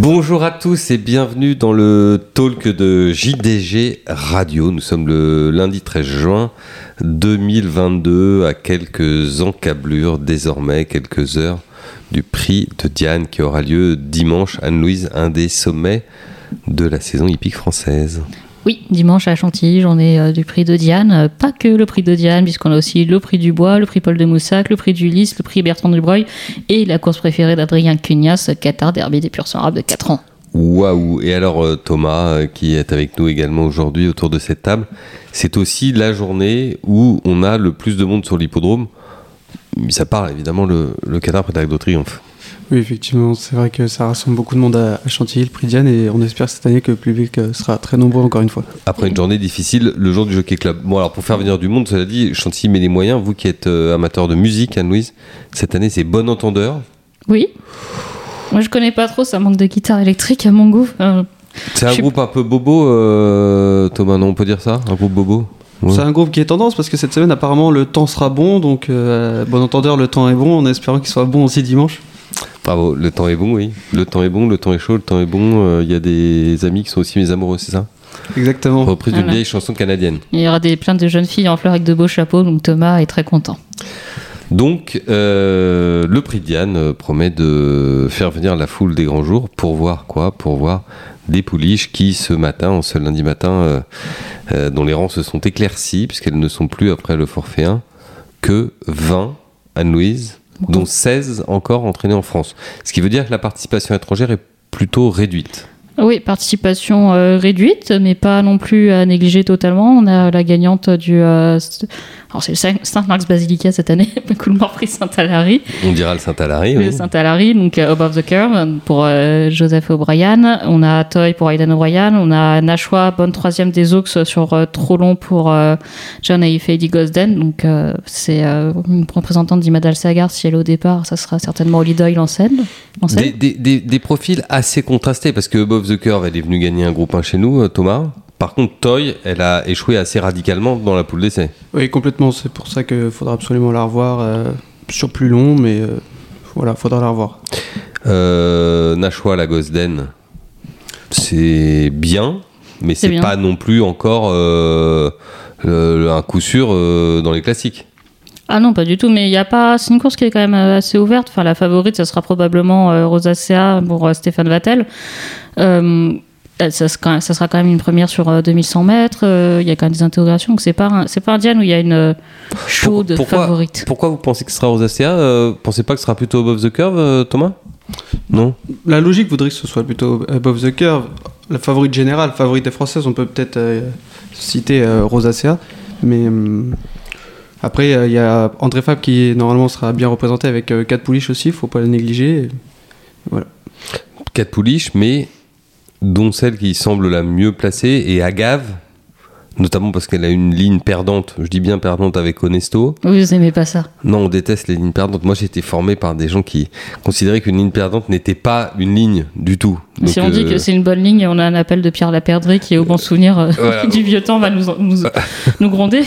Bonjour à tous et bienvenue dans le talk de JDG Radio. Nous sommes le lundi 13 juin 2022 à quelques encablures désormais, quelques heures du prix de Diane qui aura lieu dimanche. Anne-Louise, un des sommets de la saison hippique française. Oui, dimanche à Chantilly, j'en ai euh, du prix de Diane. Euh, pas que le prix de Diane, puisqu'on a aussi le prix du Bois, le prix Paul de Moussac, le prix du Lys, le prix Bertrand Dubreuil et la course préférée d'Adrien Cugnas, Qatar Derby des Purs Arabes de 4 ans. Waouh Et alors euh, Thomas, qui est avec nous également aujourd'hui autour de cette table, c'est aussi la journée où on a le plus de monde sur l'hippodrome. Mis à part évidemment le, le Qatar de Triomphe. Oui, effectivement, c'est vrai que ça rassemble beaucoup de monde à, à Chantilly, le prix Diane, et on espère cette année que le public euh, sera très nombreux encore une fois. Après une journée difficile, le jour du Jockey Club. Bon alors pour faire venir du monde, cela dit, Chantilly met les moyens. Vous qui êtes euh, amateur de musique, Anne-Louise, cette année c'est Bon Entendeur. Oui Moi je connais pas trop, ça manque de guitare électrique à mon goût. Euh, C'est un groupe un peu bobo, euh, Thomas, non on peut dire ça? Un groupe bobo? Ouais. C'est un groupe qui est tendance parce que cette semaine, apparemment, le temps sera bon, donc euh, bon entendeur, le temps est bon, en espérant qu'il soit bon aussi dimanche. Bravo, le temps est bon, oui. Le temps est bon, le temps est chaud, le temps est bon. Euh, Il y a des amis qui sont aussi mes amoureux, c'est ça? Exactement. Reprise d'une Voilà. vieille chanson canadienne. Il y aura des, plein de jeunes filles en fleurs avec de beaux chapeaux, donc Thomas est très content. Donc, euh, le prix Diane euh, promet de faire venir la foule des grands jours pour voir quoi? Pour voir des pouliches qui, ce matin, en ce lundi matin, euh, euh, dont les rangs se sont éclaircis, puisqu'elles ne sont plus, après le forfait 1, que 20, Anne-Louise, dont 16 encore entraînées en France. Ce qui veut dire que la participation étrangère est plutôt réduite. Oui, participation euh, réduite, mais pas non plus à négliger totalement. On a la gagnante du. euh, alors, c'est le Saint- Saint-Marc's Basilica cette année, Coulmort Prix Saint-Alary. On dira le Saint-Alary. Le oui. Saint-Alary, donc euh, Above the Curve pour euh, Joseph O'Brien. On a Toy pour Aidan O'Brien. On a Nashua, bonne troisième des Oaks sur euh, Trop Long pour euh, John et Eddie Gosden. Donc, euh, c'est euh, une représentante d'Imadal Sagar. Si elle est au départ, ça sera certainement Holly Doyle en scène. En scène. Des, des- des- des profils assez contrastés parce que Above the Curve, elle est venue gagner un groupe 1 chez nous, euh, Thomas. Par contre, Toy, elle a échoué assez radicalement dans la poule d'essai. Oui, complètement. C'est pour ça qu'il faudra absolument la revoir euh, sur plus long, mais euh, voilà, faudra la revoir. Euh, Nashua, la Gosden, c'est bien, mais C'est bien. pas non plus encore euh, le- un coup sûr euh, dans les classiques. Ah non, pas du tout, mais il y a pas. C'est une course qui est quand même assez ouverte. Enfin, la favorite, ça sera probablement euh, Rosacea pour euh, Stéphane Vattel. Euh, ça, sera, ça sera quand même une première sur euh, 2100 mètres. Euh, Il y a quand même des interrogations. Donc c'est pas un, c'est pas un Diane où il y a une euh, chaude Pourquoi- favorite. Pourquoi vous pensez que ce sera Rosacea euh, Pensez pas que ce sera plutôt Above the Curve, euh, Thomas? Non? La logique voudrait que ce soit plutôt above the curve. La favorite générale, favorite des Françaises, on peut peut-être euh, citer euh, Rosacea, mais après euh, il y a André Fab qui normalement sera bien représenté avec 4 pouliches aussi, faut pas le négliger. quatre pouliches, mais dont celle qui semble la mieux placée est Agave, notamment parce qu'elle a une ligne perdante, je dis bien perdante avec Honesto. Oui, vous aimez pas ça. Non, on déteste les lignes perdantes. Moi, j'ai été formé par des gens qui considéraient qu'une ligne perdante n'était pas une ligne du tout. Donc, si on dit euh, que c'est une bonne ligne, on a un appel de Pierre Laperdré qui, au bon souvenir euh, Voilà. du vieux temps, va nous, nous, nous gronder.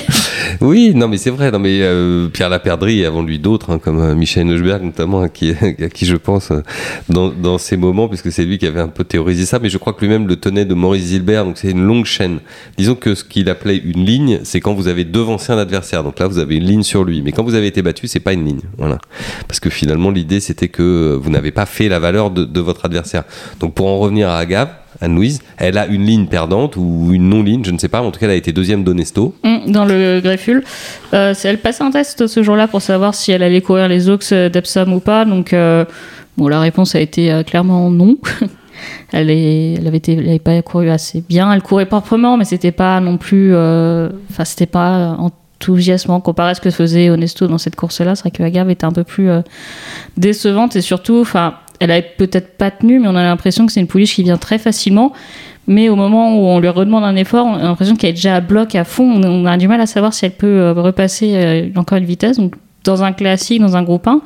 Oui, non, mais c'est vrai. Non, mais euh, Pierre Laperdrie et avant lui d'autres, hein, comme Michel Neuchberg notamment, à qui, à qui je pense dans, dans ces moments, puisque c'est lui qui avait un peu théorisé ça. Mais je crois que lui-même le tenait de Maurice Gilbert. Donc c'est une longue chaîne. Disons que ce qu'il appelait une ligne, c'est quand vous avez devancé un adversaire. Donc là, vous avez une ligne sur lui. Mais quand vous avez été battu, c'est pas une ligne. Voilà. Parce que finalement, l'idée, c'était que euh, vous n'avez pas fait la valeur de, votre adversaire. Donc pour en revenir à Agave, Anne-Louise, elle a une ligne perdante ou une non-ligne, je ne sais pas. En tout cas, elle a été deuxième d'Onesto. Hum, dans le greffule. Euh, elle passait un test ce jour-là pour savoir si elle allait courir les Oaks d'Epsom ou pas. Donc, euh, bon, la réponse a été clairement non. elle, est, avait pas couru assez bien. Elle courait proprement, mais c'était pas non plus, euh, enfin, c'était pas enthousiasmant comparé à ce que faisait Honesto dans cette course-là. C'est vrai que Agave était un peu plus euh, décevante et surtout, enfin, elle avait peut-être pas tenu, mais on a l'impression que c'est une pouliche qui vient très facilement. Mais au moment où on lui redemande un effort, on a l'impression qu'elle est déjà à bloc à fond. On a du mal à savoir si elle peut euh, repasser encore une vitesse. Donc, dans un classique, dans un groupe 1,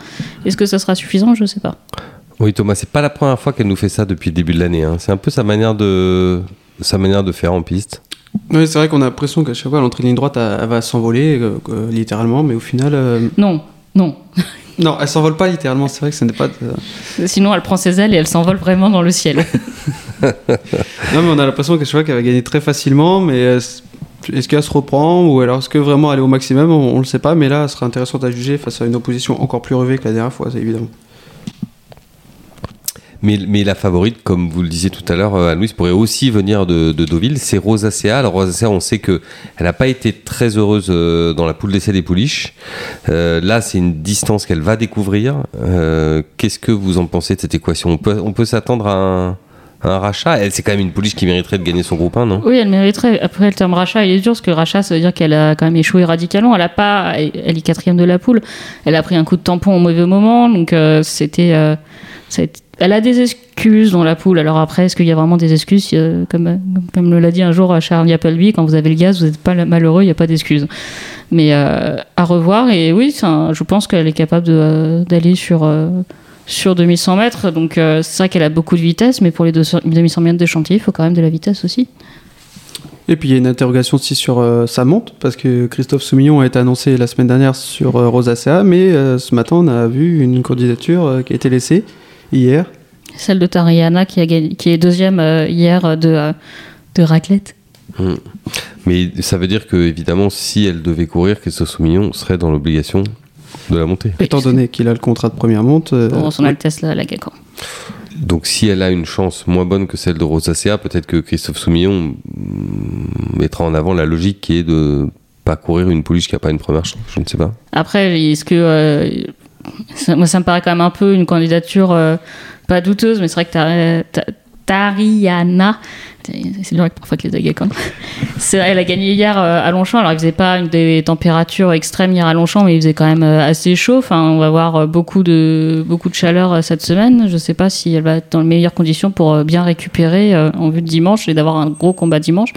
est-ce que ça sera suffisant? Je sais pas. Oui, Thomas, c'est pas la première fois qu'elle nous fait ça depuis le début de l'année. hein. C'est un peu sa manière de sa manière de faire en piste. Oui, c'est vrai qu'on a l'impression qu'à chaque fois, l'entrée ligne droite, elle, elle va s'envoler, euh, euh, littéralement, mais au final, euh, Non, Non. Non, elle s'envole pas littéralement, c'est vrai que ce n'est pas. de- Sinon, elle prend ses ailes et elle s'envole vraiment dans le ciel. Non, mais on a l'impression que je vois qu'elle va gagner très facilement, mais est-ce est-ce qu'elle se reprend ou alors est-ce que vraiment elle est au maximum On, on le sait pas, mais là, elle sera intéressante à juger face à une opposition encore plus relevée que la dernière fois, c'est évident. Mais, la favorite, comme vous le disiez tout à l'heure, euh, Louise pourrait aussi venir de, de Deauville, c'est Rosacea. Alors Rosacea, on sait que elle n'a pas été très heureuse euh, dans la poule d'essai des pouliches. Euh, là, c'est une distance qu'elle va découvrir. Qu'est-ce que vous en pensez de cette équation? On peut, s'attendre à un, à rachat? Elle, c'est quand même une pouliche qui mériterait de gagner son groupe 1, non? Oui, elle mériterait. Après, le terme rachat, il est dur, parce que rachat, ça veut dire qu'elle a quand même échoué radicalement. Elle a pas, elle est quatrième de la poule. Elle a pris un coup de tampon au mauvais moment, donc c'était. Elle a des excuses dans la poule. Alors après, est-ce qu'il y a vraiment des excuses Euh, Comme, comme l'a dit un jour Charlie Appleby, quand vous avez le gaz, vous n'êtes pas malheureux, il n'y a pas d'excuses. Mais euh, à revoir. Et oui, je pense qu'elle est capable euh, d'aller sur. euh, sur 2100 mètres, donc c'est vrai qu'elle a beaucoup de vitesse, mais pour les 200 2100 mètres de chantier, il faut quand même de la vitesse aussi. Et puis il y a une interrogation aussi sur euh, sa monte, parce que Christophe Soumillon a été annoncé la semaine dernière sur euh, Rosacea, mais ce matin on a vu une candidature qui a été laissée hier. Celle de Tariana qui, a gagné- qui est deuxième euh, hier euh, de, euh, de raclette. Mais ça veut dire que, évidemment, si elle devait courir, Christophe Soumillon serait dans l'obligation de la monter. Étant donné qu'il a le contrat de première monte, euh, Bon, son Altesse la, la gagne. Donc si elle a une chance moins bonne que celle de Rosacea, peut-être que Christophe Soumillon mm, mettra en avant la logique qui est de pas courir une pouliche qui n'a pas une première chance. Je ne sais pas. Après, est-ce que. euh, moi, ça me paraît quand même un peu une candidature euh, pas douteuse, mais c'est vrai que Tar- Ta- Tariana. C'est que parfois que les dagues quand C'est Elle a gagné hier euh, à Longchamp, alors il faisait pas des températures extrêmes hier à Longchamp, mais il faisait quand même euh, assez chaud. Enfin, on va avoir euh, beaucoup de, beaucoup de chaleur cette semaine. Je sais pas si elle va être dans les meilleures conditions pour bien récupérer en vue de dimanche et d'avoir un gros combat dimanche.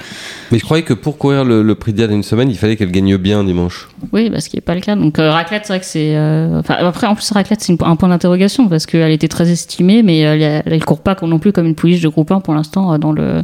Mais je croyais que pour courir le, le prix de Diane une semaine, il fallait qu'elle gagne bien dimanche. Oui, bah, ce qui n'est pas le cas. Donc, euh, raclette, c'est vrai que c'est. euh, enfin, après, en plus, raclette, c'est un point d'interrogation parce qu'elle était très estimée, mais elle ne court pas non plus comme une pouliche de groupe 1 pour l'instant dans le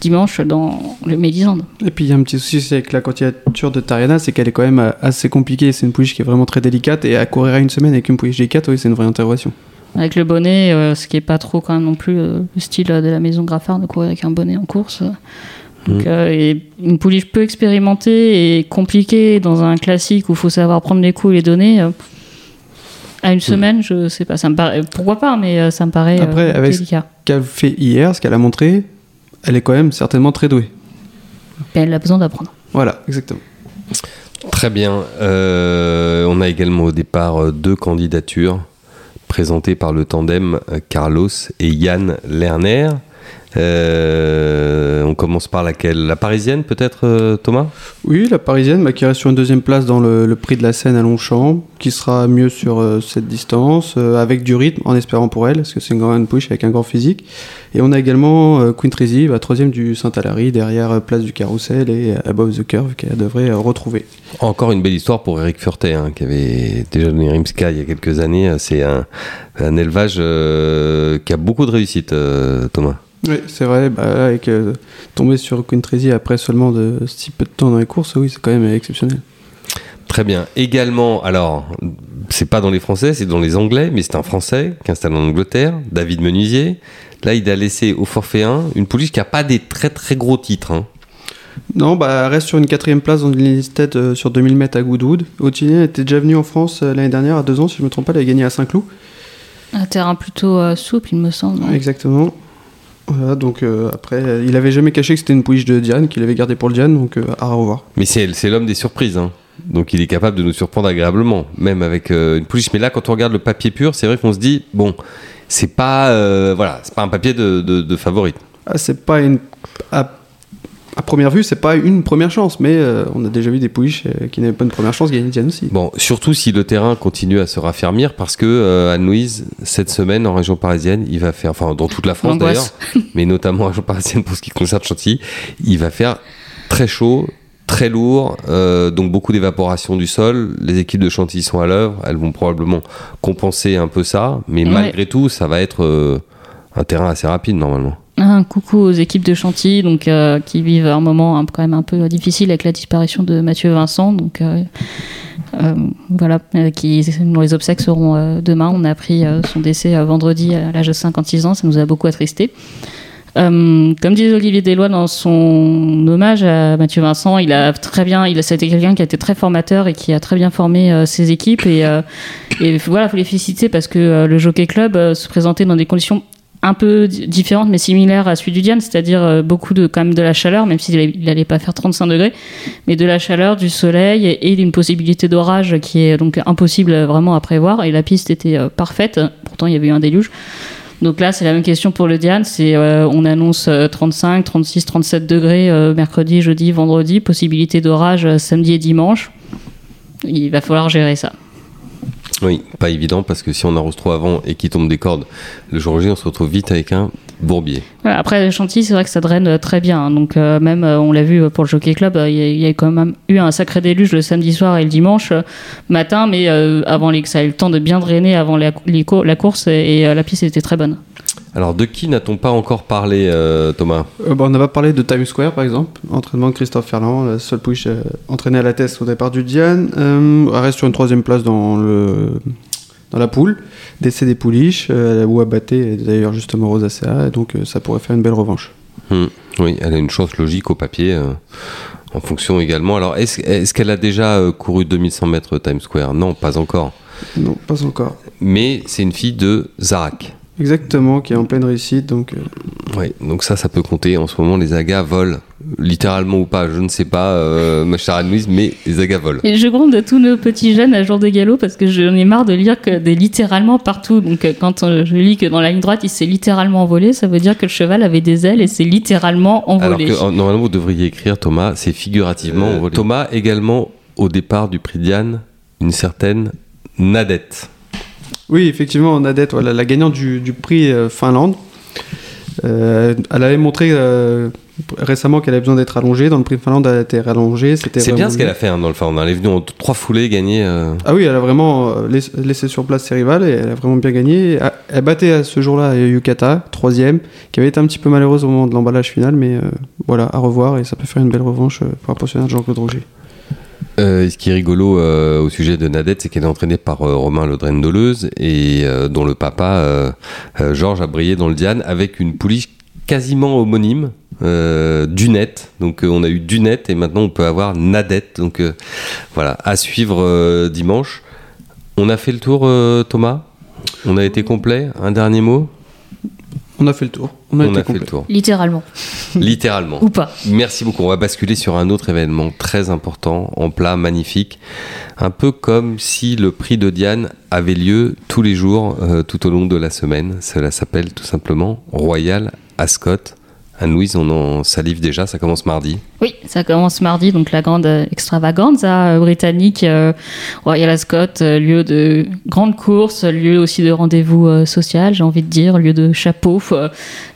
dimanche dans le Médisand. Et puis il y a un petit souci avec la candidature de Tariana, c'est qu'elle est quand même euh, assez compliquée. C'est une pouliche qui est vraiment très délicate et à courir à une semaine avec une pouliche délicate, oui, c'est une vraie interrogation. Avec le bonnet, euh, ce qui n'est pas trop quand même non plus euh, le style euh, de la maison Graffard de courir avec un bonnet en course. Donc, Mm. euh, et une pouliche peu expérimentée et compliquée dans un classique où il faut savoir prendre les coups et les donner. euh, à une semaine, je sais pas, ça me paraît, pourquoi pas, mais euh, ça me paraît euh, Après, avec- délicat. Qu'elle fait hier, ce qu'elle a montré, elle est quand même certainement très douée. Elle a besoin d'apprendre. Voilà, exactement. Très bien. Euh, on a également au départ euh, deux candidatures présentées par le tandem euh, Carlos et Yann Lerner. Euh, on commence par laquelle? La parisienne peut-être, euh, Thomas? Oui, la parisienne bah, qui reste sur une deuxième place dans le, le prix de la Seine à Longchamp, qui sera mieux sur euh, cette distance, euh, avec du rythme, en espérant pour elle, parce que c'est une grande push avec un grand physique. Et on a également euh, Queen Treasy, bah, troisième du Saint-Alary, derrière Place du Carrousel et Above the Curve, qu'elle devrait retrouver. Encore une belle histoire pour Eric Furtet, hein, qui avait déjà donné Rimska il y a quelques années. C'est un, un élevage qui a beaucoup de réussite, Thomas. Oui, c'est vrai, bah, avec euh, tomber sur Queen Treasy après seulement de si peu de temps dans les courses, oui, c'est quand même exceptionnel. Très bien. Également, alors, c'est pas dans les Français, c'est dans les Anglais, mais c'est un Français qui est installé en Angleterre, David Menuisier. Là, il a laissé au forfait 1 une pouliche qui a pas des très très gros titres. hein. Non, bah, elle reste sur une quatrième place dans une liste euh, sur 2000 mètres à Goodwood. Ottilie était déjà venue en France euh, l'année dernière, à deux ans, si je me trompe pas, elle a gagné à Saint-Cloud. Un terrain plutôt euh, souple, il me semble. Exactement. Voilà, donc euh, après, euh, il avait jamais caché que c'était une pouliche de Diane, qu'il avait gardé pour le Diane, donc euh, à revoir. Mais c'est c'est l'homme des surprises. hein. Donc il est capable de nous surprendre agréablement, même avec euh, une pouliche. Mais là, quand on regarde le papier pur, c'est vrai qu'on se dit, bon, c'est pas, voilà, c'est pas un papier de, de, de favorite. Ah, c'est pas une. À, à première vue, c'est pas une première chance, mais euh, on a déjà vu des pouliches euh, qui n'avaient pas une première chance gagner Diane aussi. Bon, surtout si le terrain continue à se raffermir, parce que euh, Anne-Louise, cette semaine en région parisienne, il va faire, enfin dans toute la France d'ailleurs, mais notamment en région parisienne pour ce qui concerne Chantilly, il va faire très chaud, très lourd, euh, donc beaucoup d'évaporation du sol. Les équipes de Chantilly sont à l'œuvre, elles vont probablement compenser un peu ça, mais Ouais. malgré tout, ça va être euh, un terrain assez rapide normalement. Un coucou aux équipes de Chantilly, donc euh, qui vivent un moment quand même un peu difficile avec la disparition de Mathieu Vincent. Donc euh, euh, voilà, qui, dont les obsèques seront demain. On a appris son décès vendredi à l'âge de 56 ans. Ça nous a beaucoup attristés. Comme disait Olivier Deslois dans son hommage à Mathieu Vincent, il a très bien, il a, été quelqu'un qui a été très formateur et qui a très bien formé ses équipes et, voilà, faut les féliciter parce que le Jockey Club se présentait dans des conditions un peu di- différentes mais similaires à celui du Diane, c'est-à-dire euh, beaucoup de quand même de la chaleur, même s'il allait- il allait pas faire 35 degrés, mais de la chaleur, du soleil et, d'une possibilité d'orage qui est donc impossible euh, vraiment à prévoir. Et la piste était euh, parfaite, pourtant il y avait eu un déluge. Donc là, c'est la même question pour le Diane. C'est on annonce euh, 35, 36, 37 degrés mercredi, jeudi, vendredi, possibilité d'orage samedi et dimanche. Il va falloir gérer ça. Oui, pas évident parce que si on arrose trop avant et qu'il tombe des cordes, le jour J, on se retrouve vite avec un bourbier. Après Chantilly, c'est vrai que ça draine euh, très bien. hein. Donc euh, même, euh, on l'a vu pour le Jockey Club, il y, a- quand même eu un sacré déluge le samedi soir et le dimanche matin, mais avant les, ça a eu le temps de bien drainer avant la, course et, la piste était très bonne. Alors, de qui n'a-t-on pas encore parlé, euh, Thomas? Euh, bah, on n'a pas parlé de Times Square par exemple, entraînement de Christophe Ferland, la seule push euh, entraînée à la test au départ du Diane. Euh, elle reste sur une troisième place dans, le, dans la poule, décès des pouliches, euh, où a batté d'ailleurs justement Rosacea, et donc ça pourrait faire une belle revanche. Hmm, Oui, elle a une chance logique au papier, en fonction également. Alors, est-ce qu'elle a déjà couru 2100 mètres Times Square? Non, pas encore. Non, pas encore. Mais c'est une fille de Zarak. Exactement, qui est en pleine réussite, donc euh, Oui, donc ça, ça peut compter. En ce moment, les agas volent, littéralement ou pas, je ne sais pas, euh, ma chère Anne-Louise, mais les agas volent. Et je gronde de tous nos petits jeunes à jour de galop parce que j'en ai marre de lire que des littéralement partout. Donc euh, quand euh, je lis que dans la ligne droite il s'est littéralement envolé, ça veut dire que le cheval avait des ailes et s'est littéralement Alors envolé. que euh, normalement, vous devriez écrire Thomas, c'est figurativement envolé. Thomas également, au départ du prix Diane, une certaine Nadette. Oui, effectivement, Nadette, voilà, la gagnante du, du prix euh, Finlande. Euh, elle avait montré euh, récemment qu'elle avait besoin d'être allongée. Dans le prix Finlande, elle a été rallongée. C'était C'est bien ce qu'elle a fait hein, dans le Finlande. Elle est venue en trois foulées gagner. euh, Ah oui, elle a vraiment laiss- laissé sur place ses rivales et elle a vraiment bien gagné. Elle- battait à ce jour-là Yukata, troisième, qui avait été un petit peu malheureuse au moment de l'emballage final, mais voilà, à revoir et ça peut faire une belle revanche pour un pensionnaire de Jean-Claude Roger. Euh, ce qui est rigolo euh, au sujet de Nadette, c'est qu'elle est entraînée par euh, Romain Ledren Doleuse et dont le papa, Georges, a brillé dans le Diane avec une pouliche quasiment homonyme, Dunette. Donc on a eu Dunette et maintenant on peut avoir Nadette. Donc voilà, à suivre dimanche. On a fait le tour, Thomas? On a été complet? Un dernier mot? On a fait le tour. On a On été a fait le tour. Littéralement. Littéralement. Ou pas. Merci beaucoup. On va basculer sur un autre événement très important, en plat, magnifique. Un peu comme si le prix de Diane avait lieu tous les jours, euh, tout au long de la semaine. Cela s'appelle tout simplement Royal Ascot. Anne-Louise, on en salive déjà, ça commence mardi. Oui, ça commence mardi, donc la grande euh, extravaganza euh, britannique, euh, Royal Ascot, euh, lieu de grande course, lieu aussi de rendez-vous social, j'ai envie de dire, lieu de chapeau,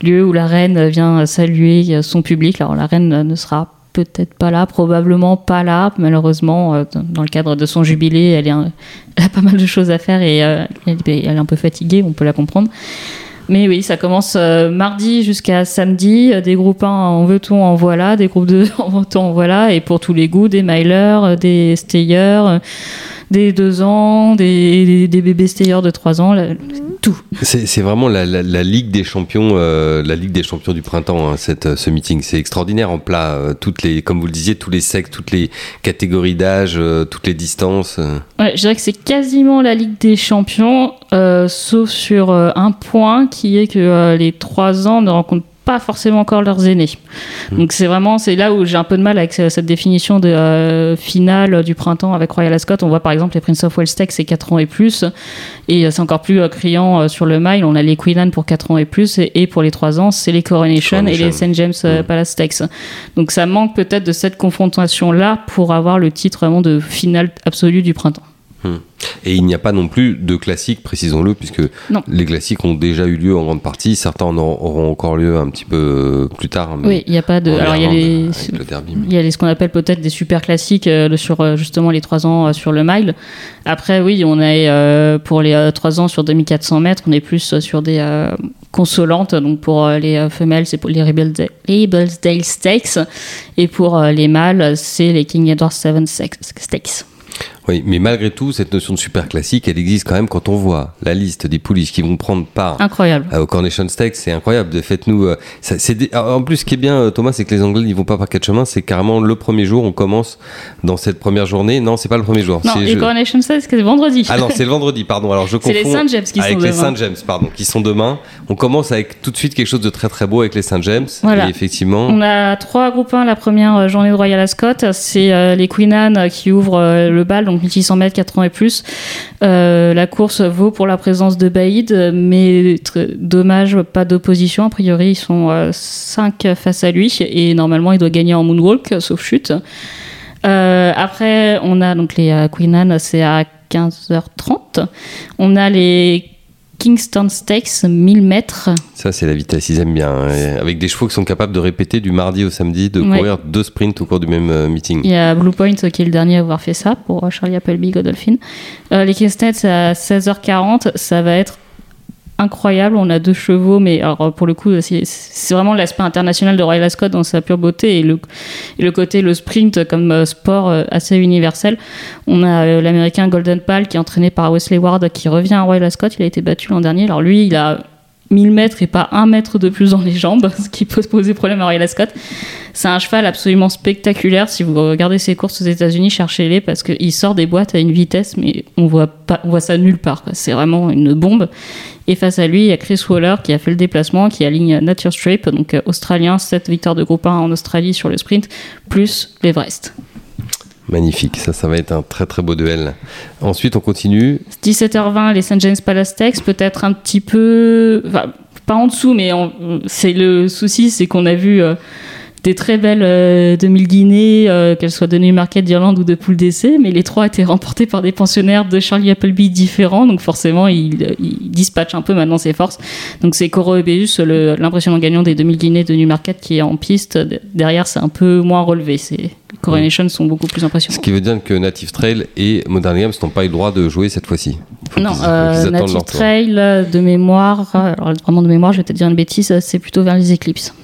lieu où la reine vient saluer son public. Alors la reine ne sera peut-être pas là, probablement pas là, malheureusement, dans le cadre de son jubilé, elle, a pas mal de choses à faire et elle est un peu fatiguée, on peut la comprendre. Mais oui, ça commence euh, mardi jusqu'à samedi. euh, Des groupes 1 en veut-on, en voilà. Des groupes 2 en veut-on, en voilà. Et pour tous les goûts, des milers, euh, des stayers, des 2 ans, des, des, des bébés stayers de 3 ans. là, tout. C'est c'est vraiment la, la- la Ligue des champions, euh, la Ligue des champions du printemps, hein, cette, euh, ce meeting. C'est extraordinaire en plat. euh, toutes les, comme vous le disiez, tous les sexes, toutes les catégories d'âge, euh, toutes les distances. Ouais, je dirais que c'est quasiment la Ligue des Champions, euh, sauf sur euh, un point qui est que euh, les 3 ans ne rencontrent pas forcément encore leurs aînés. Donc c'est vraiment c'est là où j'ai un peu de mal avec ce- cette définition de euh, finale du printemps avec Royal Ascot. On voit par exemple les Prince of Wales Stakes c'est 4 ans et plus et euh, c'est encore plus euh, criant euh, sur le mile. On a les Queen Anne pour 4 ans et plus et, et pour les 3 ans c'est les Coronation, et les. St James euh, Mm. Palace Stakes. Donc ça manque peut-être de cette confrontation là pour avoir le titre vraiment de finale absolue du printemps. Et il n'y a pas non plus de classiques, précisons-le, puisque Non. les classiques ont déjà eu lieu en grande partie. Certains en auront encore lieu un petit peu euh, plus tard. mais Oui, il n'y a pas de. Alors il y a les. le derby, mais- Il y a les- ce qu'on appelle peut-être des super classiques euh, sur euh, justement les 3 ans euh, sur le mile. Après, oui, on est euh, pour les 3 ans sur 2400 mètres, on est plus sur des, euh, consolante. Donc pour les femelles, c'est pour les Rebelsdale Stakes. Et pour les mâles, c'est les King Edward VII Stakes. Oui, mais malgré tout, cette notion de super classique, elle existe quand même quand on voit la liste des pouliches qui vont prendre part Incroyable. au Coronation Stakes, c'est incroyable. Faites-nous. euh, ça- c'est des- En plus, ce qui est bien, euh, Thomas, c'est que les Anglais ils vont pas par quatre chemins. C'est carrément le premier jour. On commence dans cette première journée. Non, c'est pas le premier jour. Non, c'est les je- Coronation Stakes, c'est vendredi. Ah non, c'est le vendredi, pardon. Alors je confonds. C'est les Saint James qui avec sont les demain. Saint James, pardon, qui sont demain. On commence avec tout de suite quelque chose de très très beau avec les Saint James. Voilà. Et effectivement. On a trois groupes 1 la première euh, journée de Royal Ascot. C'est euh, les Queen Anne qui ouvrent euh, le bal, donc 1600 mètres, 4 ans et plus. Euh, la course vaut pour la présence de Baïd, euh, mais dommage, pas d'opposition. A priori, ils sont 5 face à lui et normalement, il doit gagner en moonwalk, euh, sauf chute. Euh, après, on a donc les euh, Queen Anne, c'est à 15h30. On a les Kingston Stakes, 1000 mètres. Ça, c'est la vitesse. Ils aiment bien. hein. Avec des chevaux qui sont capables de répéter du mardi au samedi, de Ouais. courir deux sprints au cours du même euh, meeting. Il y a Blue Point qui est le dernier à avoir fait ça pour Charlie Appleby, Godolphin. Euh, les Kingston, à 16h40. Ça va être incroyable. On a deux chevaux, mais alors, pour le coup, c'est vraiment l'aspect international de Royal Ascot dans sa pure beauté et le, et le côté, le sprint comme euh, sport euh, assez universel. On a euh, l'américain Golden Pal qui est entraîné par Wesley Ward qui revient à Royal Ascot. Il a été battu l'an dernier. Alors lui, il a 1000 mètres et pas un mètre de plus dans les jambes, ce qui peut poser problème à Royal Ascot. C'est un cheval absolument spectaculaire. Si vous regardez ses courses aux États-Unis, cherchez-les parce qu'il sort des boîtes à une vitesse, mais on voit pas, on voit ça nulle part. C'est vraiment une bombe. Et face à lui, il y a Chris Waller qui a fait le déplacement, qui aligne Nature Strip, donc euh, australien, 7 victoires de groupe 1 en Australie sur le sprint, plus l'Everest. Magnifique. Ça, ça va être un très très beau duel. Ensuite, on continue. 17h20, les St. James Palace Stakes, peut-être un petit peu. Enfin, pas en dessous, mais en- c'est le souci, c'est qu'on a vu euh, des très belles euh, 2000 guinées, euh, qu'elles soient de Newmarket, d'Irlande ou de Poule d'essai, mais les trois étaient remportés par des pensionnaires de Charlie Appleby différents, donc forcément, il, il dispatche un peu maintenant ses forces. Donc c'est Coro Ebeus, l'impressionnant gagnant des 2000 guinées de Newmarket, qui est en piste. De- Derrière, c'est un peu moins relevé. C'est- Les Coronations sont beaucoup plus Ce impressionnants. qui veut dire que Native Trail et Modern Games n'ont pas eu le droit de jouer cette fois-ci. Non, euh, Native. Trail euh, de mémoire, euh, alors vraiment de mémoire, je vais te dire une bêtise, euh, c'est plutôt vers les éclipses.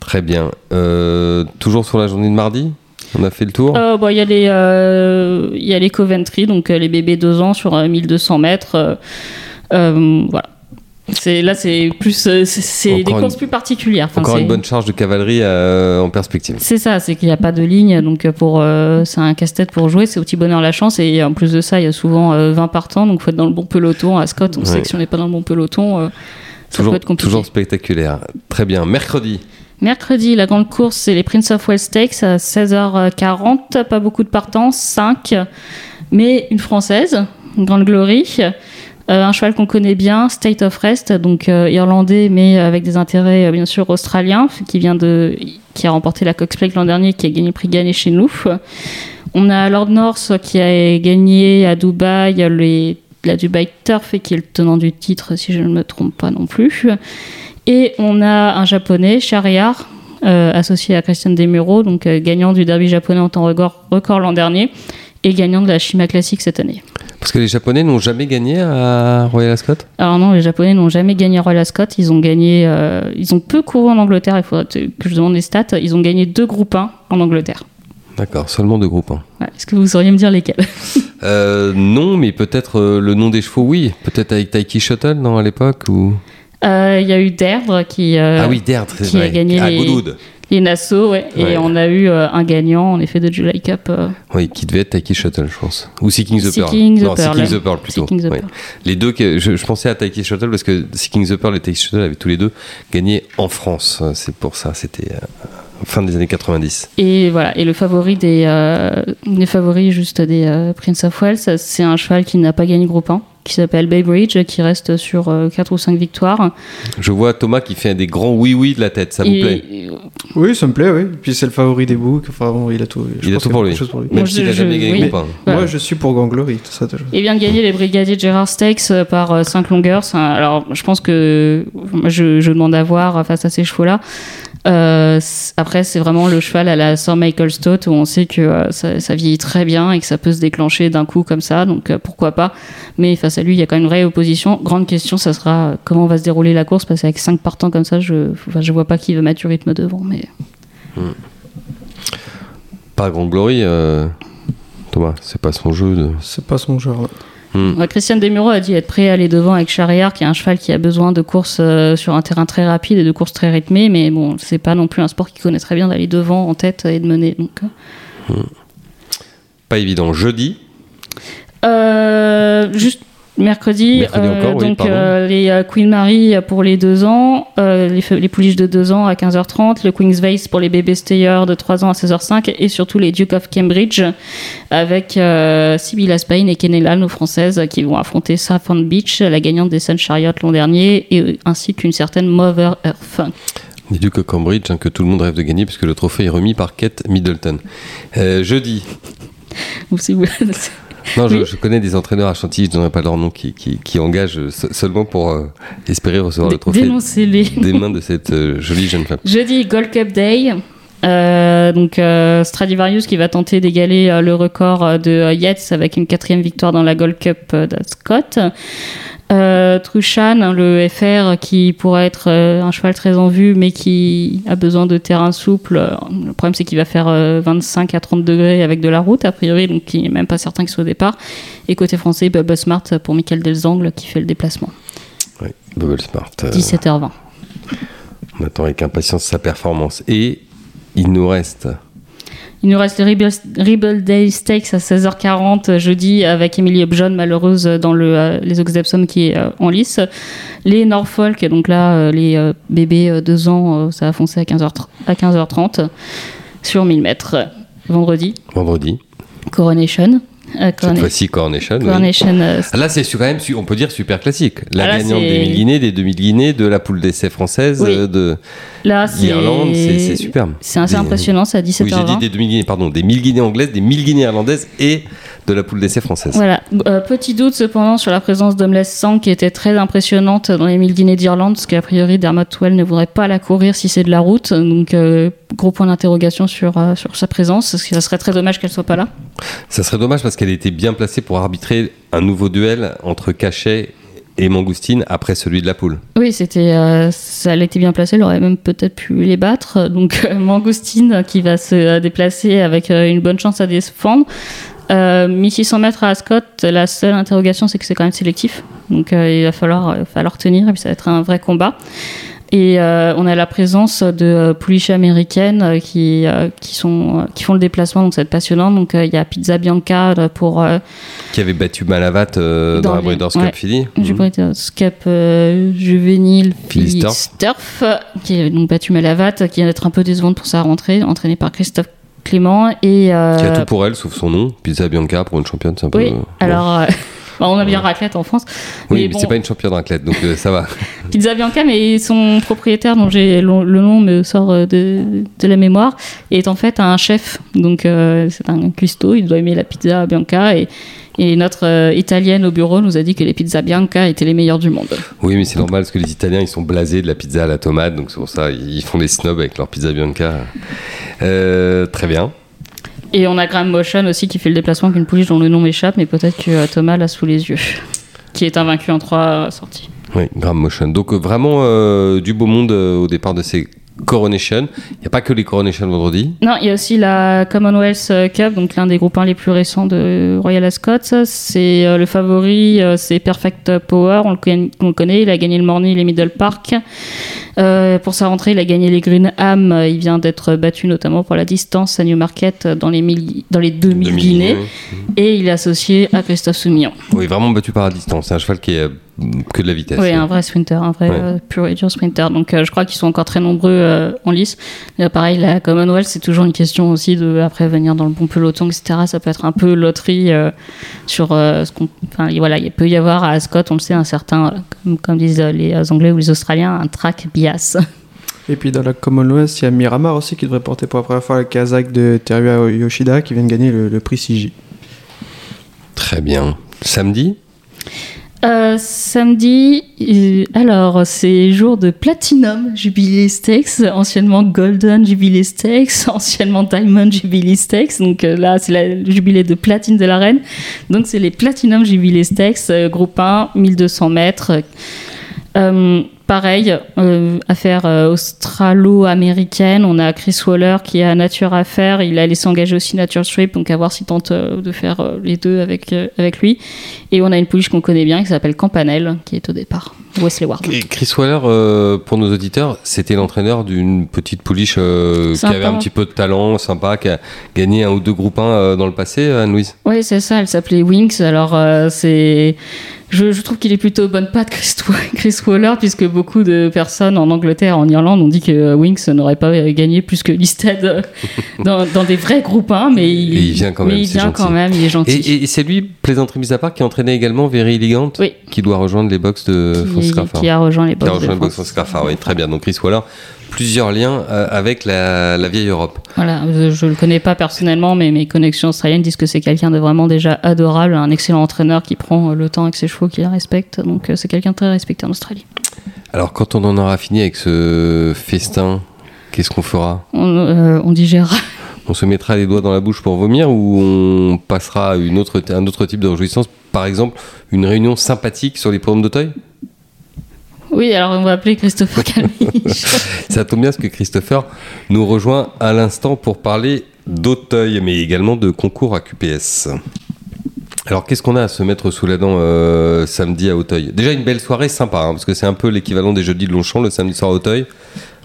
Très bien. Euh, toujours sur la journée de mardi On a fait le tour Euh, bon, Il y, a les, euh, il y a les Coventry, donc les bébés 2 ans sur euh, 1200 mètres. voilà. Là, c'est plus, c'est, des courses une- plus particulières. Enfin, Encore une bonne charge de cavalerie en perspective. c'est ça, c'est qu'il n'y a pas de ligne, donc pour, c'est un casse-tête pour jouer, c'est au petit bonheur la chance, et en plus de ça, il y a souvent euh, 20 partants, donc il faut être dans le bon peloton. À Scott, on Ouais. sait que si on n'est pas dans le bon peloton, ça Toujours, peut être compliqué. toujours spectaculaire. Très bien. Mercredi. Mercredi, la grande course, c'est les Prince of Wales Stakes à 16h40. Pas beaucoup de partants, 5, mais une française, une grande glory. Euh, un cheval qu'on connaît bien, State of Rest, donc euh, irlandais, mais avec des intérêts euh, bien sûr australiens, qui vient de, qui a remporté la Cox Plate l'an dernier, qui a gagné le prix Gagné chez nous. On a Lord North qui a gagné à Dubaï la Dubai Turf et qui est le tenant du titre, si je ne me trompe pas non plus. Et on a un japonais, Shariar, euh, associé à Christian Demuro, donc euh, gagnant du derby japonais en temps record, record l'an dernier et gagnant de la Shima Classic cette année. Parce que les Japonais n'ont jamais gagné à Royal Ascot? Alors non, les Japonais n'ont jamais gagné Royal Ascot. Ils ont gagné, euh, ils ont peu couru en Angleterre. Il faudrait que je demande les stats. Ils ont gagné deux groupes 1 en Angleterre. D'accord, seulement deux groupes. hein. Ouais, Est-ce que vous sauriez me dire lesquels? Euh, non, mais peut-être euh, le nom des chevaux, oui. Peut-être avec Taiki Shuttle, non, à l'époque ou... Euh, Il y a eu Derdre qui, euh, Ah oui, Derdre, a gagné à les- Goodwood. les Nassau, ouais. Ouais. et on a eu euh, un gagnant en effet de July Cup. euh, Oui, qui devait être Taiki Shuttle, je pense. Ou Seeking the Pearl. Seeking the non, Pearl, Seeking the Pearl plutôt. Ouais. Les deux, que- je, je pensais à Taiki Shuttle parce que Seeking the Pearl et Taiki Shuttle avaient tous les deux gagné en France. C'est pour ça, c'était euh, fin des années 90. Et voilà, et le favori des, euh, les favoris juste des euh, Prince of Wales, c'est un cheval qui n'a pas gagné groupe 1, qui s'appelle Bay Bridge, qui reste sur 4 ou 5 victoires. Je vois Thomas qui fait des grands oui-oui de la tête, ça vous Et- plaît? Oui, ça me plaît, oui. Puis c'est le favori des books. Enfin, bon, il a tout. je Il a pense tout qu'il pour lui. de choses pour lui. Même Moi, s'il je- a jamais gagné oui. groupe un. Voilà. Moi, je suis pour Grand Glory, tout ça. Et vient de gagner les Brigadiers Gerard Stakes euh, par 5 longueurs. C'est un- Alors, je pense que je, je demande à voir face à ces chevaux-là. Euh, après, c'est vraiment le cheval à la Sir Michael Stott où on sait que euh, ça, ça vieillit très bien et que ça peut se déclencher d'un coup comme ça, donc euh, pourquoi pas. Mais face à lui, il y a quand même une vraie opposition. Grande question, ça sera comment va se dérouler la course? Parce qu'avec 5 partants comme ça, je, enfin, je vois pas qui va mettre du rythme devant. Mais Pas Grand Glory, euh, Thomas, c'est pas son jeu. De... C'est pas son genre. là. Hmm. Ouais, Christian Desmureaux a dit être prêt à aller devant avec Charrière, qui est un cheval qui a besoin de courses euh, sur un terrain très rapide et de courses très rythmées, mais bon, c'est pas non plus un sport qui connaît très bien d'aller devant en tête et de mener. Donc, euh. Pas évident. Jeudi, Euh, juste mercredi, Mercredi euh, encore, oui, donc pardon. euh, les euh, Queen Mary pour les 2 ans, les, pouliches de 2 ans à 15h30, le Queen's Vase pour les bébés stayers de 3 ans à 16h05 et surtout les Duke of Cambridge avec Sibylla Spain et Kenela, nos françaises, qui vont affronter Saffron Beach, la gagnante des Sun Chariot l'an dernier, et, ainsi qu'une certaine Mother Earth. les Duke of Cambridge, hein, que tout le monde rêve de gagner, puisque le trophée est remis par Kate Middleton. Euh, jeudi, Ou si vous- non, je, Oui. je connais des entraîneurs à Chantilly, je ne donnerai pas leur nom, qui, qui, qui engagent euh, se- seulement pour euh, espérer recevoir le trophée Dénoncez-les. des mains de cette euh, jolie jeune femme. Jeudi, Gold Cup Day. Euh, donc Stradivarius qui va tenter d'égaler le record de Yates avec une quatrième victoire dans la Gold Cup d'Ascot. Euh, Truchan, le FR qui pourrait être euh, un cheval très en vue mais qui a besoin de terrain souple. Euh, Le problème c'est qu'il va faire euh, 25 à 30 degrés avec de la route a priori donc il n'est même pas certain qu'il soit au départ. Et côté français, Bubba Smart pour Michael Delzangle qui fait le déplacement. Oui, Bubble Smart. euh, 17h20. on attend avec impatience sa performance. Et il nous reste Il nous reste le Rebel, Rebel Day Stakes à 16h40 jeudi avec Emily Upjohn malheureuse dans le, euh, les Oaks d'Epsom qui est euh, en lice. Les Norfolk, donc là euh, les euh, bébés 2 ans, euh, ça a foncé à 15h, à 15h30 sur 1000 mètres vendredi. vendredi. Coronation. Euh, Cette fois-ci, Coronation. oui. Coronation. euh, Là, c'est quand même, on peut dire super classique. La Ah, là, gagnante des 1000 guinées, des 2000 guinées, de la poule d'essai française, Oui. euh, de là, l'Irlande, c'est superbe. C'est assez Des- impressionnant, c'est à Oui, j'ai 17h20. dit des 2000 guinées, pardon, des 1000 guinées anglaises, des 1000 guinées irlandaises et de la poule d'essai française. Voilà. Euh, petit doute cependant sur la présence d'Homeless Sang qui était très impressionnante dans les 1000 Guinées d'Irlande, parce qu'a priori Dermot Twell ne voudrait pas la courir si c'est de la route. Donc euh, gros point d'interrogation sur, euh, sur sa présence, parce que ça serait très dommage qu'elle soit pas là. Ça serait dommage parce qu'elle était bien placée pour arbitrer un nouveau duel entre Cachet et Mangoustine après celui de la poule. Oui, c'était, euh, ça elle était bien placée, elle aurait même peut-être pu les battre. Donc euh, Mangoustine qui va se euh, déplacer avec euh, une bonne chance à défendre. Euh, 1600 mètres à Ascot, la seule interrogation c'est que c'est quand même sélectif. Donc il va falloir, falloir tenir et puis ça va être un vrai combat. Et euh, on a la présence de euh, pouliches américaines euh, qui, qui, sont, qui font le déplacement, donc ça va être passionnant. Donc il y a Pizza Bianca pour Qui avait battu Malavat dans, Dans la Breeders'. Cup Philly. du. Breeders' Cup juvénile Philly Sturf, qui a donc battu Malavat, qui va être un peu décevante pour sa rentrée, entraînée par Christophe Clément. Et, Qui a tout pour elle, sauf son nom. Pizza Bianca pour une championne, c'est un peu. oui, alors. bah, on a bien raclette en France. Oui, mais mais, bon. c'est pas une championne raclette, donc euh, ça va. Pizza Bianca, mais son propriétaire, dont j'ai le nom me sort euh, de, de la mémoire, est en fait un chef. Donc euh, c'est un cuistot, il doit aimer la pizza Bianca. Et, et notre euh, italienne au bureau nous a dit que les pizzas Bianca étaient les meilleures du monde. Oui, mais c'est normal parce que les Italiens ils sont blasés de la pizza à la tomate, donc c'est pour ça ils font des snobs avec leur pizza Bianca. Euh, très bien. Et on a Graham Motion aussi qui fait le déplacement avec une pouliche dont le nom m'échappe, mais peut-être que euh, Thomas l'a sous les yeux. Qui est invaincu en trois euh, sorties. Oui, Graham Motion. Donc euh, vraiment euh, du beau monde euh, au départ de ces Coronation. Il n'y a pas que les Coronation vendredi. Non, il y a aussi la Commonwealth Cup, donc l'un des groupes 1 les plus récents de Royal Ascot. C'est euh, le favori, euh, c'est Perfect Power, on le, conna- on le connaît, il a gagné le Morny et les Middle Park. Euh, pour sa rentrée, il a gagné les Green Ham, il vient d'être battu notamment pour la distance à Newmarket dans les, mille- dans les 2000 2000 guinées. Et il est associé à Christophe Soumillon. Oui, vraiment battu par la distance. C'est un cheval qui est euh, que de la vitesse. Oui, un vrai sprinter, un vrai Ouais. euh, pur et dur sprinter. Donc euh, je crois qu'ils sont encore très nombreux euh, en lice. Euh, pareil, la Commonwealth, c'est toujours une question aussi de après venir dans le bon peloton, etc. Ça peut être un peu loterie sur ce qu'on. Enfin, et voilà, il peut y avoir à Ascot, on le sait, un certain, comme, comme disent les Anglais ou les Australiens, un track bias. Et puis dans la Commonwealth, il y a Miramar aussi qui devrait porter pour la première fois le Kazakh de Teruya Yoshida qui vient de gagner le, le prix CJ. Très bien. Samedi? Euh, samedi, euh, alors c'est jour de Platinum Jubilee Stakes, anciennement Golden Jubilee Stakes, anciennement Diamond Jubilee Stakes. Donc euh, là, c'est la- le jubilé de platine de la reine. Donc c'est les Platinum Jubilee Stakes, euh, groupe 1, 1200 mètres. Pareil, euh, affaire euh, australo-américaine. On a Chris Waller qui a Nature à faire. Il a laissé engager aussi Nature Strip, donc à voir s'il tente euh, de faire les deux avec, avec lui. Et on a une pouliche qu'on connaît bien qui s'appelle Campanelle, qui est au départ. Wesley Ward. Chris Waller, euh, pour nos auditeurs, c'était l'entraîneur d'une petite pouliche euh, qui avait un petit peu de talent, sympa, qui a gagné un ou deux groupes 1 euh, dans le passé, euh, Anne-Louise? Oui, c'est ça, elle s'appelait Winx. Alors, c'est. Je, je trouve qu'il est plutôt bonne patte, Chris, Chris Waller, puisque beaucoup de personnes en Angleterre, en Irlande, ont dit que Winx n'aurait pas gagné plus que Listed dans, dans des vrais groupes 1, mais il, vient quand mais même, il vient quand même, il est gentil. Et, et c'est lui, plaisanterie mise à part, qui entraînait également Very Elegant, Oui. qui doit rejoindre les box de Francis qui, a rejoint les Qui a box de rejoint les box France. Francis Crawford, oui, très bien. Donc Chris Waller, plusieurs liens euh, avec la, la vieille Europe. Voilà, je le connais pas personnellement, mais mes connexions australiennes disent que c'est quelqu'un de vraiment déjà adorable, un excellent entraîneur qui prend euh, le temps avec ses chevaux, qui les respecte. Donc euh, c'est quelqu'un de très respecté en Australie. Alors quand on en aura fini avec ce festin, qu'est-ce qu'on fera? On, euh, on digérera. On se mettra les doigts dans la bouche pour vomir ou on passera à une autre, un autre type de réjouissance Par exemple, une réunion sympathique sur les pommes d'Auteuil? Oui, alors on va appeler Christopher Calmiche. Ça tombe bien parce que Christopher nous rejoint à l'instant pour parler d'Auteuil, mais également de concours à QPS. Alors, qu'est-ce qu'on a à se mettre sous la dent euh, samedi à Auteuil? Déjà, une belle soirée sympa, hein, parce que c'est un peu l'équivalent des jeudis de Longchamp, le samedi soir à Auteuil.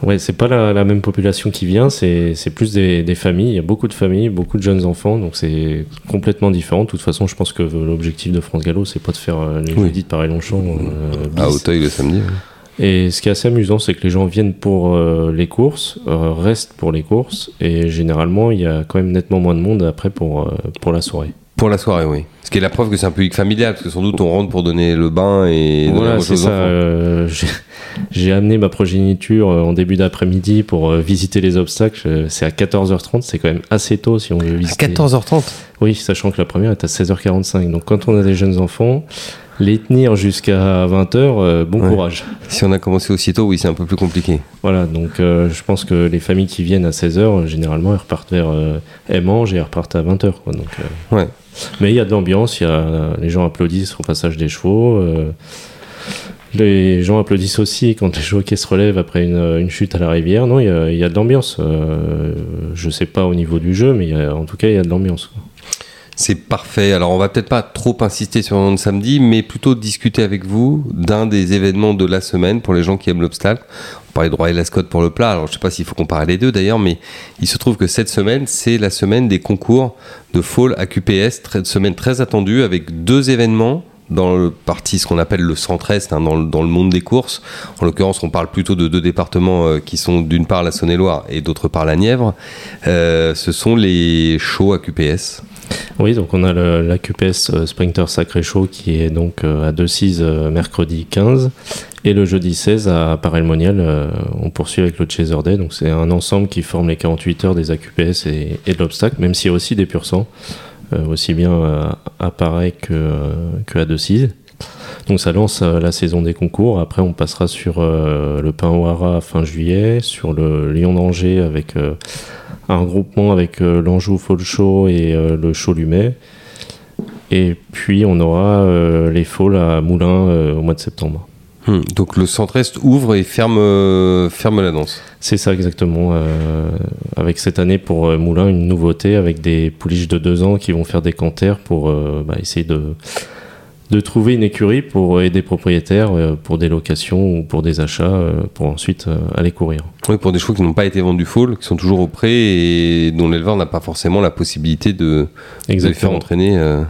Ouais, c'est pas la, la même population qui vient, c'est c'est plus des, des familles. Il y a beaucoup de familles, beaucoup de jeunes enfants, donc c'est complètement différent. De toute façon, je pense que l'objectif de France Gallo, c'est pas de faire euh, les Oui. jeudis de Paris-Longchamp. euh, À bis. Auteuil le samedi. ouais. Et ce qui est assez amusant, c'est que les gens viennent pour euh, les courses, euh, restent pour les courses, et généralement, il y a quand même nettement moins de monde après pour, euh, pour la soirée. Pour la soirée, oui. Ce qui est la preuve que c'est un public familial, parce que sans doute on rentre pour donner le bain et donner à Voilà, c'est ça. euh, j'ai- amené ma progéniture euh, en début d'après-midi pour euh, visiter les obstacles. C'est à 14h30, c'est quand même assez tôt si on veut À visiter. 14h30 Oui, sachant que la première est à 16h45. Donc quand on a des jeunes enfants, les tenir jusqu'à 20h, bon Ouais. courage. Si on a commencé aussitôt, oui, c'est un peu plus compliqué. Voilà, donc euh, je pense que les familles qui viennent à 16h, euh, généralement, elles repartent vers. euh, elles mangent et elles repartent à 20h. Quoi, donc, euh, Ouais. Mais il y a de l'ambiance, a, les gens applaudissent au passage des chevaux. euh, les gens applaudissent aussi quand les jockeys se relèvent après une, chute à la rivière. Non, il y y a de l'ambiance. euh, je sais pas au niveau du jeu, mais en tout cas, il y a de l'ambiance. C'est parfait. Alors, on va peut-être pas trop insister sur le samedi, mais plutôt discuter avec vous d'un des événements de la semaine pour les gens qui aiment l'obstacle. On parlait de Roy Lascott pour le plat. Alors, je sais pas s'il faut comparer les deux d'ailleurs, mais il se trouve que cette semaine, c'est la semaine des concours de fall à QPS, très, semaine très attendue avec deux événements dans le parti, ce qu'on appelle le centre-est, hein, dans, le, dans le monde des courses. En l'occurrence, on parle plutôt de deux départements euh, qui sont d'une part la Saône-et-Loire et d'autre part la Nièvre. Euh, ce sont les shows à QPS. Oui, donc on a le, la QPS euh, Sprinter Sacré Chaud qui est donc euh, à 2-6 euh, mercredi 15 et le jeudi 16 à Paray-le-Monial. on poursuit avec le Chaser Day. Donc c'est un ensemble qui forme les 48 heures des AQPS et, de l'obstacle, même s'il y a aussi des pur sang, aussi bien euh, à Paray que, que à 2-6. Donc ça lance euh, la saison des concours. Après, on passera sur euh, le Pain fin juillet, sur le Lyon d'Angers avec euh, un regroupement avec l'Anjou Fall Show et le Show Lumet. Et puis on aura les Falls à Moulins au mois de septembre. Hmm, Donc le centre-est ouvre et ferme, euh, ferme la danse. C'est ça exactement. euh, avec cette année pour euh, Moulins, une nouveauté avec des pouliches de deux ans qui vont faire des canters pour bah, essayer de, de trouver une écurie pour aider propriétaires euh, pour des locations ou pour des achats euh, pour ensuite euh, aller courir. Oui, pour des chevaux qui n'ont pas été vendus fall, qui sont toujours au pré et dont l'éleveur n'a pas forcément la possibilité de, de les faire entraîner. euh.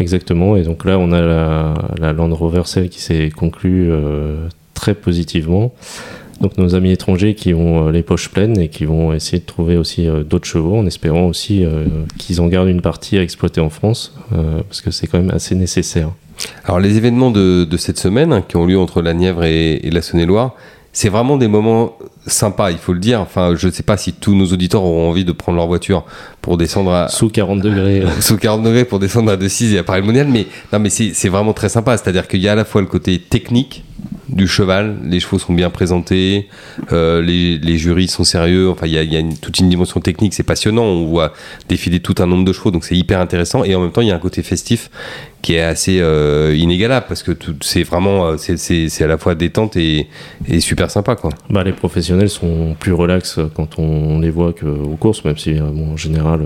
Exactement. Et donc là, on a la, la Land Rover Cell qui s'est conclue euh, très positivement. Donc nos amis étrangers qui ont euh, les poches pleines et qui vont essayer de trouver aussi euh, d'autres chevaux en espérant aussi euh, qu'ils en gardent une partie à exploiter en France parce que c'est quand même assez nécessaire. Alors les événements de, de cette semaine hein, qui ont lieu entre la Nièvre et, et la Saône-et-Loire, c'est vraiment des moments sympas, il faut le dire. Enfin, je ne sais pas si tous nos auditeurs auront envie de prendre leur voiture pour descendre à. Sous 40 degrés. Sous 40 degrés pour descendre à 2.6 et à Paris Mondial. Mais, non, mais c'est vraiment très sympa. C'est-à-dire qu'il y a à la fois le côté technique du cheval, les chevaux sont bien présentés, euh, les, les, jurys sont sérieux, enfin il y a, y a une, toute une dimension technique, c'est passionnant, on voit défiler tout un nombre de chevaux, donc c'est hyper intéressant, et en même temps il y a un côté festif qui est assez euh, inégalable, parce que c'est vraiment, euh, c'est à la fois détente et, et super sympa. Quoi. Bah, les professionnels sont plus relax quand on les voit qu'aux courses, même si bon, en général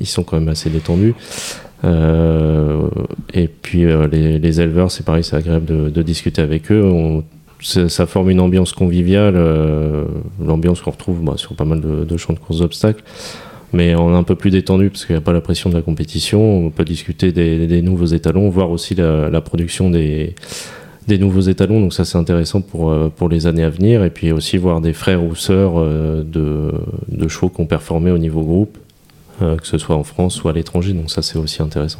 ils sont quand même assez détendus. Euh, et puis euh, les, éleveurs, c'est pareil, c'est agréable de, discuter avec eux. Ça forme une ambiance conviviale, euh, l'ambiance qu'on retrouve bah, sur pas mal de, champs de courses d'obstacles mais on est un peu plus détendu parce qu'il n'y a pas la pression de la compétition. On peut discuter des, nouveaux étalons, voir aussi la production des, des, nouveaux étalons. Donc ça c'est intéressant pour, pour les années à venir. Et puis aussi voir des frères ou sœurs de, de chevaux qui ont performé au niveau groupe. Euh, que ce soit en France ou à l'étranger. Donc ça, c'est aussi intéressant.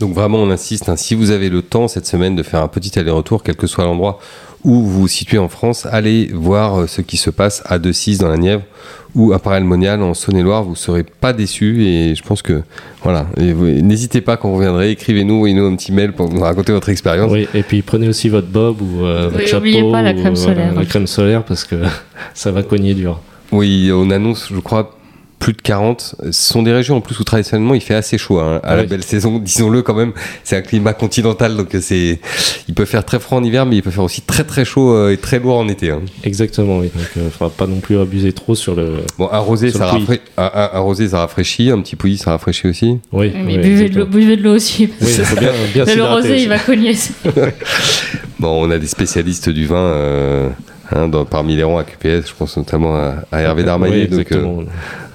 Donc vraiment, on insiste, hein, si vous avez le temps cette semaine de faire un petit aller-retour, quel que soit l'endroit où vous vous situez en France, allez voir euh, ce qui se passe à De-Cise dans la Nièvre ou à Paray-le-Monial en Saône-et-Loire. Vous ne serez pas déçus et je pense que voilà. N'hésitez pas quand vous reviendrez, écrivez-nous, envoyez-nous un petit mail pour nous raconter votre expérience. Oui, et puis prenez aussi votre bob ou euh, votre oui, chapeau. pas la crème ou, solaire. la crème solaire parce que ça va cogner dur. Oui, on annonce, je crois, plus de 40. Ce sont des régions en plus où traditionnellement il fait assez chaud hein, à Ouais. la belle saison, disons-le quand même. C'est un climat continental donc c'est, il peut faire très froid en hiver, mais il peut faire aussi très très chaud euh, et très lourd en été. hein. Exactement, oui. Donc il ne faudra pas non plus abuser trop sur le. Bon, un rosé, Sur ça rafraîchit, un, rosé, ça rafraîchit, un petit pouilly, ça rafraîchit aussi. Oui, Mais oui, buvez, de l'eau, buvez de l'eau aussi. parce Oui, que il faut bien, bien le rosé, aussi. il va cogner. Bon, on a des spécialistes du vin euh, hein, dans- parmi les rangs à QPS, je pense notamment à, à Hervé Darmaillet. Oui, donc, euh,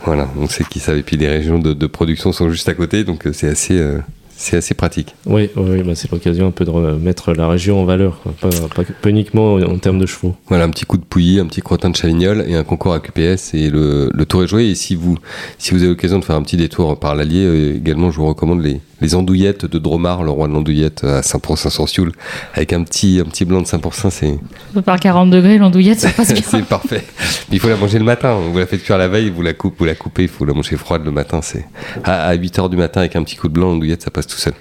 voilà, on sait qui ça. Et puis les régions de, de production sont juste à côté, donc euh, c'est assez, euh, c'est assez pratique. Oui, oui, bah, c'est l'occasion un peu de remettre la région en valeur, quoi. Pas, pas- pas uniquement en termes de chevaux. Voilà, un petit coup de pouilly, un petit crottin de chavignol et un concours à QPS et le, le tour est joué. Et si vous, si vous avez l'occasion de faire un petit détour par l'Allier, également, je vous recommande les, les andouillettes de Dromard, le roi de l'andouillette à Saint-Pour-Saint-sur-Sioule, avec un petit, un petit blanc de Saint-Pour-Saint, c'est, Par 40 degrés, l'andouillette, ça passe bien. c'est parfait. Mais il faut la manger le matin. Vous la faites cuire la veille, vous la coupez, vous la coupez, il faut la manger froide le matin. C'est à, à 8 heures du matin avec un petit coup de blanc, l'andouillette, ça passe tout seul.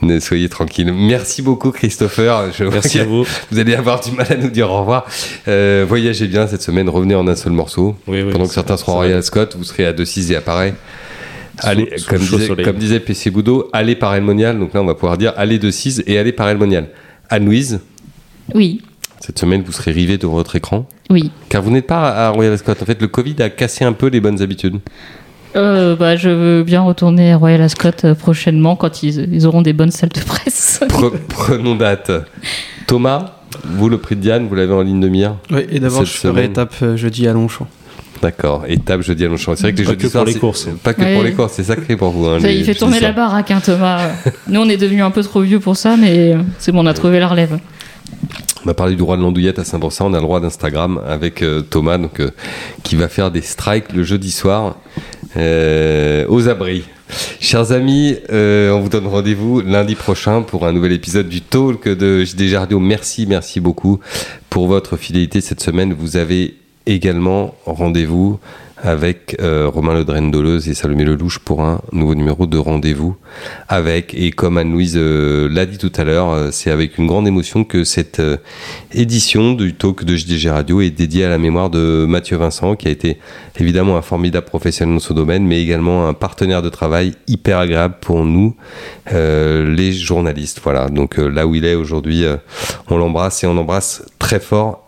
Ne soyez tranquille. Merci beaucoup, Christopher. Je Merci à vous. Vous allez avoir du mal à nous dire au revoir. Euh, voyagez bien cette semaine, revenez en un seul morceau. Oui, oui, Pendant que certains seront à. Royal Scott, vous serez à 2-6 et à Paris. Allez, sous comme, disait, soleil. comme disait PC Boudot, allez par Elmonial. Donc là, on va pouvoir dire allez 2-6 et allez par Elmonial. Anne-Louise, Oui, cette semaine, vous serez rivé devant votre écran. oui. Car vous n'êtes pas à Royal Ascot. En fait, le Covid a cassé un peu les bonnes habitudes. Euh, bah, je veux bien retourner à Royal Ascot euh, prochainement quand ils, ils auront des bonnes salles de presse. Pre- prenons date. Thomas, vous, le prix de Diane, vous l'avez en ligne de mire. Oui, et d'abord, je ferai étape euh, jeudi à Longchamp. D'accord. Étape jeudi à Longchamp. C'est vrai que les Pas jeudis que pour les courses. Pas que Ouais. pour les courses, c'est sacré pour vous. hein, Ça, les il fait tourner la baraque, hein, Thomas. Nous, on est devenus un peu trop vieux pour ça, mais euh, c'est bon, on a trouvé la relève. On a parlé du roi de l'andouillette à 5%. On a le droit d'Instagram avec euh, Thomas, donc, euh, qui va faire des strikes le jeudi soir euh, aux abris. Chers amis, euh, on vous donne rendez-vous lundi prochain pour un nouvel épisode du Talk de JD Jardio. Merci, merci beaucoup pour votre fidélité cette semaine. Vous avez également rendez-vous avec euh, Romain Le Doleuse et Salomé Lelouch pour un nouveau numéro de rendez-vous avec, et comme Anne-Louise euh, l'a dit tout à l'heure, euh, c'est avec une grande émotion que cette édition du talk de JDG Radio est dédiée à la mémoire de Mathieu Vincent, qui a été évidemment un formidable professionnel dans ce domaine, mais également un partenaire de travail hyper agréable pour nous, les journalistes. Voilà, donc là où il est aujourd'hui, on l'embrasse et on embrasse très fort